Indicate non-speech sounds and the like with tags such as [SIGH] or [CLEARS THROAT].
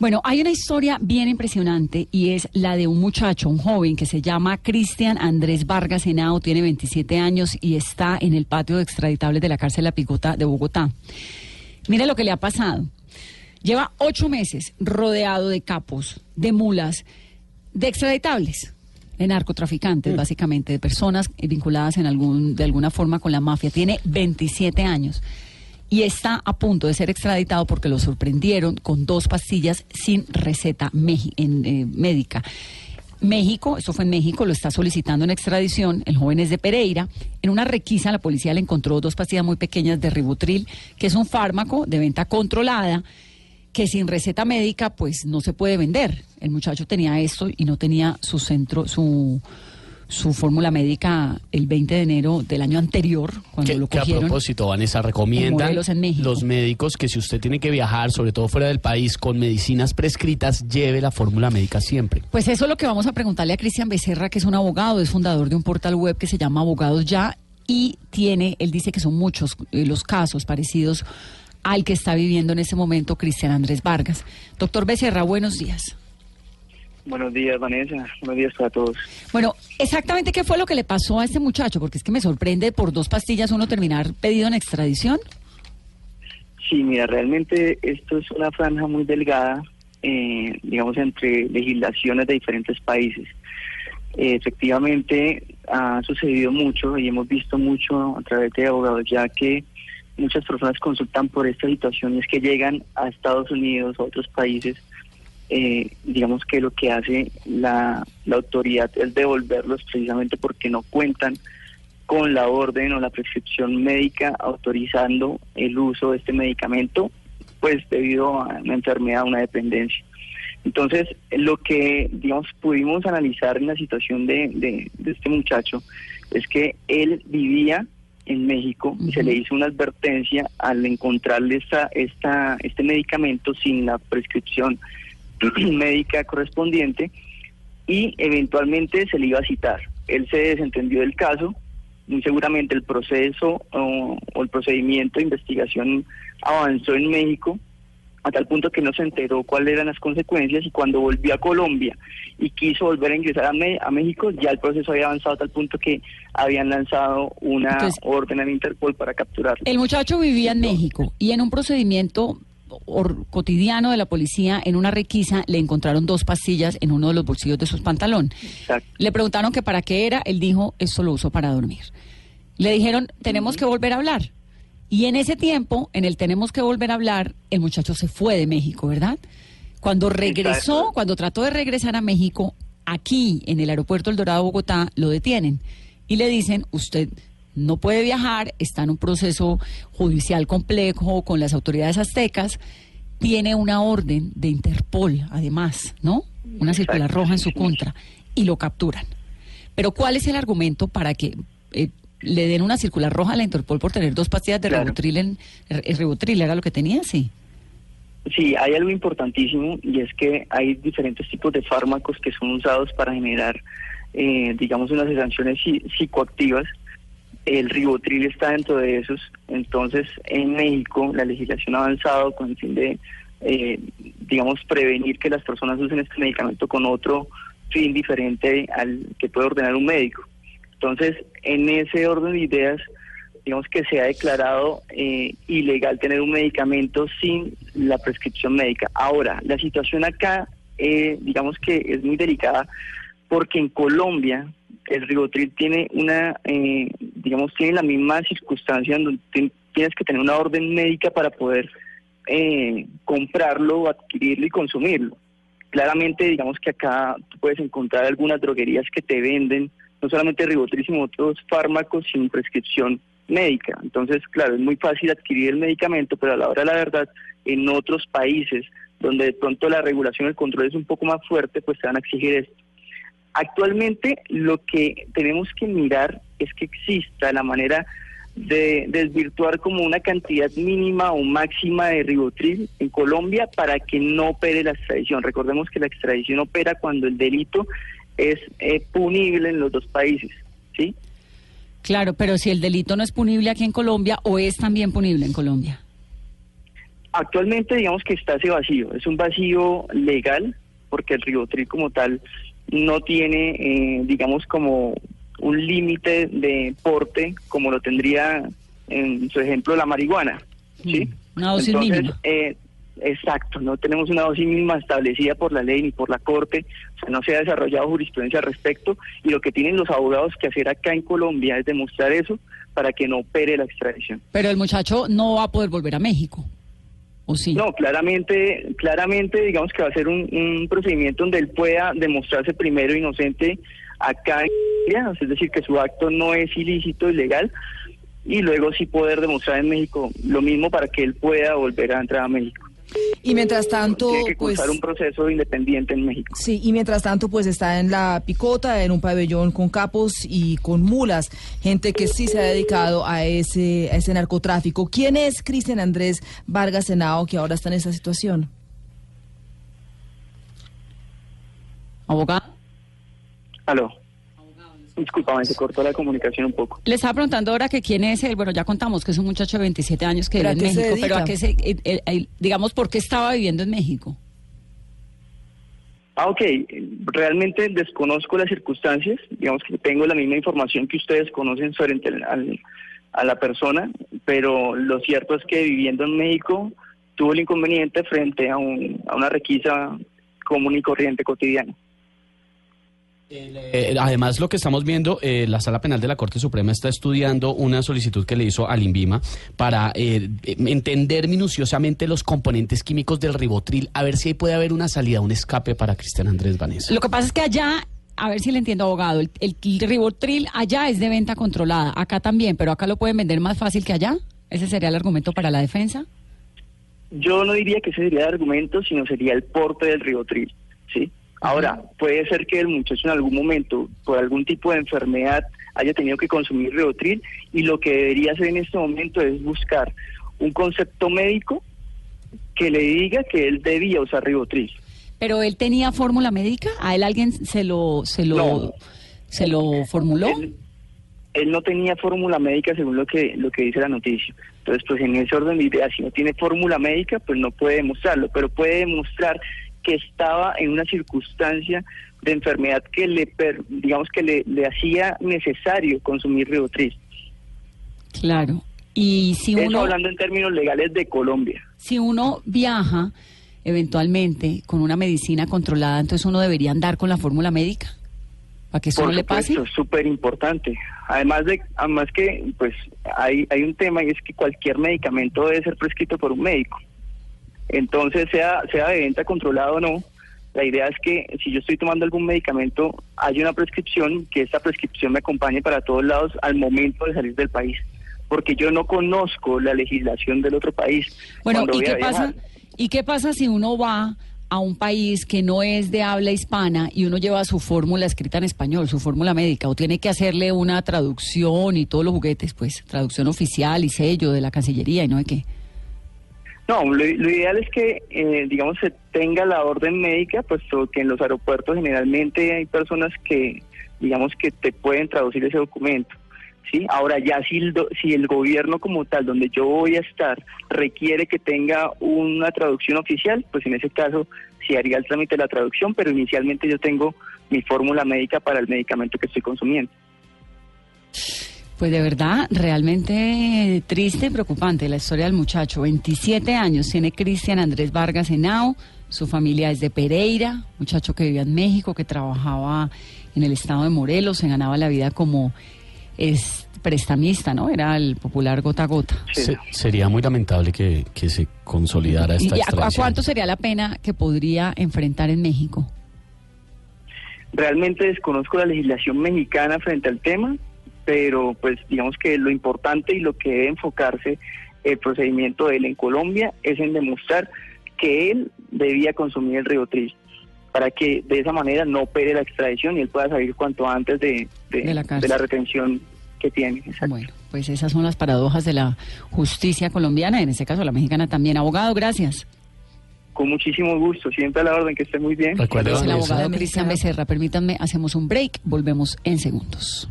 Bueno, hay una historia bien impresionante y es la de un muchacho, un joven que se llama Cristian Andrés Vargas Henao, tiene 27 años y está en el patio de extraditables de la cárcel La Picota de Bogotá. Mira lo que le ha pasado. Lleva ocho meses rodeado de capos, de mulas, de extraditables, de narcotraficantes, básicamente, de personas vinculadas en algún, de alguna forma con la mafia. Tiene 27 años y está a punto de ser extraditado porque lo sorprendieron con dos pastillas sin receta eh, médica. México, eso fue en México, lo está solicitando en extradición, el joven es de Pereira. En una requisa la policía le encontró dos pastillas muy pequeñas de ribotril, que es un fármaco de venta controlada que sin receta médica pues no se puede vender. El muchacho tenía esto y no tenía su centro, su su fórmula médica el 20 de enero del año anterior, cuando lo cogieron. Que a propósito, Vanessa, recomiendan los médicos que si usted tiene que viajar, sobre todo fuera del país, con medicinas prescritas, lleve la fórmula médica siempre. Pues eso es lo que vamos a preguntarle a Cristian Becerra, que es un abogado, es fundador de un portal web que se llama Abogados Ya, y tiene, él dice que son muchos eh, los casos parecidos al que está viviendo en ese momento Cristian Andrés Vargas. Doctor Becerra, buenos días. Buenos días, Vanessa. Buenos días para todos. Bueno, exactamente qué fue lo que le pasó a este muchacho, porque es que me sorprende por dos pastillas uno terminar pedido en extradición. Sí, mira, realmente esto es una franja muy delgada, eh, digamos, entre legislaciones de diferentes países. Eh, efectivamente, ha sucedido mucho y hemos visto mucho a través de abogados, ya que muchas personas consultan por esta situación y es que llegan a Estados Unidos, a otros países, eh, digamos que lo que hace la, autoridad es devolverlos precisamente porque no cuentan con la orden o la prescripción médica autorizando el uso de este medicamento, pues debido a una enfermedad, una dependencia. Entonces, lo que, digamos, pudimos analizar en la situación de, de, este muchacho es que él vivía en México y se le hizo una advertencia al encontrarle esta, esta, este medicamento sin la prescripción [CLEARS THROAT] médica correspondiente y eventualmente se le iba a citar. Él se desentendió del caso, muy seguramente el proceso o, el procedimiento de investigación avanzó en México a tal punto que no se enteró cuáles eran las consecuencias y cuando volvió a Colombia y quiso volver a ingresar a, México, ya el proceso había avanzado a tal punto que habían lanzado una orden al Interpol para capturarlo. El muchacho vivía en México y en un procedimiento cotidiano de la policía, en una requisa le encontraron dos pastillas en uno de los bolsillos de sus pantalones. Le preguntaron que para qué era, él dijo, esto lo uso para dormir. Le dijeron, tenemos que volver a hablar. Y en ese tiempo, en el tenemos que volver a hablar, el muchacho se fue de México, ¿verdad? Cuando regresó, cuando trató de regresar a México, aquí en el aeropuerto El Dorado, Bogotá, lo detienen y le dicen, usted no puede viajar, está en un proceso judicial complejo con las autoridades aztecas, tiene una orden de Interpol, además, ¿no? Una circular roja en su contra, y lo capturan. Pero ¿cuál es el argumento para que eh, le den una circular roja a la Interpol por tener dos pastillas de ribotril, en, el ribotril era lo que tenía, sí? Sí, hay algo importantísimo y es que hay diferentes tipos de fármacos que son usados para generar, eh, digamos, unas sanciones psicoactivas el ribotril está dentro de esos. Entonces, en México, la legislación ha avanzado con el fin de, eh, digamos, prevenir que las personas usen este medicamento con otro fin diferente al que puede ordenar un médico. Entonces, en ese orden de ideas, digamos que se ha declarado eh, ilegal tener un medicamento sin la prescripción médica. Ahora, la situación acá, eh, digamos que es muy delicada porque en Colombia el ribotril tiene una, eh, digamos, tiene la misma circunstancia donde tienes que tener una orden médica para poder eh, comprarlo, adquirirlo y consumirlo. Claramente, digamos que acá tú puedes encontrar algunas droguerías que te venden no solamente ribotril, sino otros fármacos sin prescripción médica. Entonces, claro, es muy fácil adquirir el medicamento, pero a la hora de la verdad, en otros países donde de pronto la regulación, el control es un poco más fuerte, pues te van a exigir esto. Actualmente lo que tenemos que mirar es que exista la manera de desvirtuar como una cantidad mínima o máxima de ribotril en Colombia para que no opere la extradición. Recordemos que la extradición opera cuando el delito es eh, punible en los dos países, ¿sí? Claro, pero si el delito no es punible aquí en Colombia o es también punible en Colombia. Actualmente digamos que está ese vacío, es un vacío legal porque el ribotril como tal no tiene, eh, digamos, como un límite de porte como lo tendría en su ejemplo la marihuana, ¿sí? Una dosis mínima. Eh, exacto, no tenemos una dosis mínima establecida por la ley ni por la corte, o sea, no se ha desarrollado jurisprudencia al respecto y lo que tienen los abogados que hacer acá en Colombia es demostrar eso para que no opere la extradición. Pero el muchacho no va a poder volver a México. No, claramente, claramente digamos que va a ser un, procedimiento donde él pueda demostrarse primero inocente acá en es decir, que su acto no es ilícito, ilegal, y luego sí poder demostrar en México lo mismo para que él pueda volver a entrar a México. Y mientras tanto, Tiene que pues, un proceso independiente en México. Sí, y mientras tanto, pues está en la picota, en un pabellón con capos y con mulas, gente que sí se ha dedicado a ese, a ese narcotráfico. ¿Quién es Cristian Andrés Vargas Senao que ahora está en esa situación? ¿Abogado? Aló. Disculpame, se cortó la comunicación un poco. Le estaba preguntando ahora que quién es él. Bueno, ya contamos que es un muchacho de 27 años que vive en México, pero a qué se, eh, eh, digamos, ¿por qué estaba viviendo en México? Ah, ok. Realmente desconozco las circunstancias. Digamos que tengo la misma información que ustedes conocen sobre a la persona, pero lo cierto es que viviendo en México tuvo el inconveniente frente a, un, a una requisa común y corriente cotidiana. Eh, además, lo que estamos viendo, eh, la Sala Penal de la Corte Suprema está estudiando una solicitud que le hizo al INVIMA para eh, entender minuciosamente los componentes químicos del ribotril, a ver si ahí puede haber una salida, un escape para Cristian Andrés Vanessa. Lo que pasa es que allá, a ver si le entiendo, abogado, el, el ribotril allá es de venta controlada, acá también, pero acá lo pueden vender más fácil que allá. ¿Ese sería el argumento para la defensa? Yo no diría que ese sería el argumento, sino sería el porte del ribotril, ¿sí? Ahora, puede ser que el muchacho en algún momento, por algún tipo de enfermedad, haya tenido que consumir Ribotril y lo que debería hacer en este momento es buscar un concepto médico que le diga que él debía usar Ribotril. Pero él tenía fórmula médica, a él alguien se lo se lo se lo formuló. Él, no tenía fórmula médica según lo que lo que dice la noticia. Entonces, pues en ese orden de ideas, si no tiene fórmula médica, pues no puede demostrarlo, pero puede demostrar que estaba en una circunstancia de enfermedad que le, digamos que le, hacía necesario consumir ribotril. Claro. Y si uno hablando en términos legales de Colombia. Si uno viaja eventualmente con una medicina controlada, entonces uno debería andar con la fórmula médica para que eso no le pase. Es súper importante. Además de, además que, pues, hay hay un tema y es que cualquier medicamento debe ser prescrito por un médico. Entonces, sea, sea de venta controlada o no, la idea es que si yo estoy tomando algún medicamento, hay una prescripción, que esta prescripción me acompañe para todos lados al momento de salir del país, porque yo no conozco la legislación del otro país. Bueno, ¿y qué, pasa, ¿y qué pasa si uno va a un país que no es de habla hispana y uno lleva su fórmula escrita en español, su fórmula médica, o tiene que hacerle una traducción y todos los juguetes, pues, traducción oficial y sello de la Cancillería y no de qué? No, lo, ideal es que, eh, digamos, se tenga la orden médica, puesto que en los aeropuertos generalmente hay personas que, digamos, que te pueden traducir ese documento. ¿sí? Ahora ya si el, si el gobierno como tal, donde yo voy a estar, requiere que tenga una traducción oficial, pues en ese caso sí haría el trámite de la traducción, pero inicialmente yo tengo mi fórmula médica para el medicamento que estoy consumiendo. Pues de verdad, realmente triste y preocupante la historia del muchacho. 27 años tiene Cristian Andrés Vargas Henao, su familia es de Pereira, muchacho que vivía en México, que trabajaba en el estado de Morelos, se ganaba la vida como es prestamista, ¿no? Era el popular gota a gota. sería muy lamentable que, se consolidara esta ¿Y a, cuánto sería la pena que podría enfrentar en México? Realmente desconozco la legislación mexicana frente al tema pero pues digamos que lo importante y lo que debe enfocarse el procedimiento de él en Colombia es en demostrar que él debía consumir el ribotril para que de esa manera no opere la extradición y él pueda salir cuanto antes de, de, la, retención que tiene. Bueno, pues esas son las paradojas de la justicia colombiana, en este caso la mexicana también. Abogado, gracias. Con muchísimo gusto, siempre a la orden, que esté muy bien. Recuerda el abogado Cristian Becerra. Permítanme, hacemos un break, volvemos en segundos.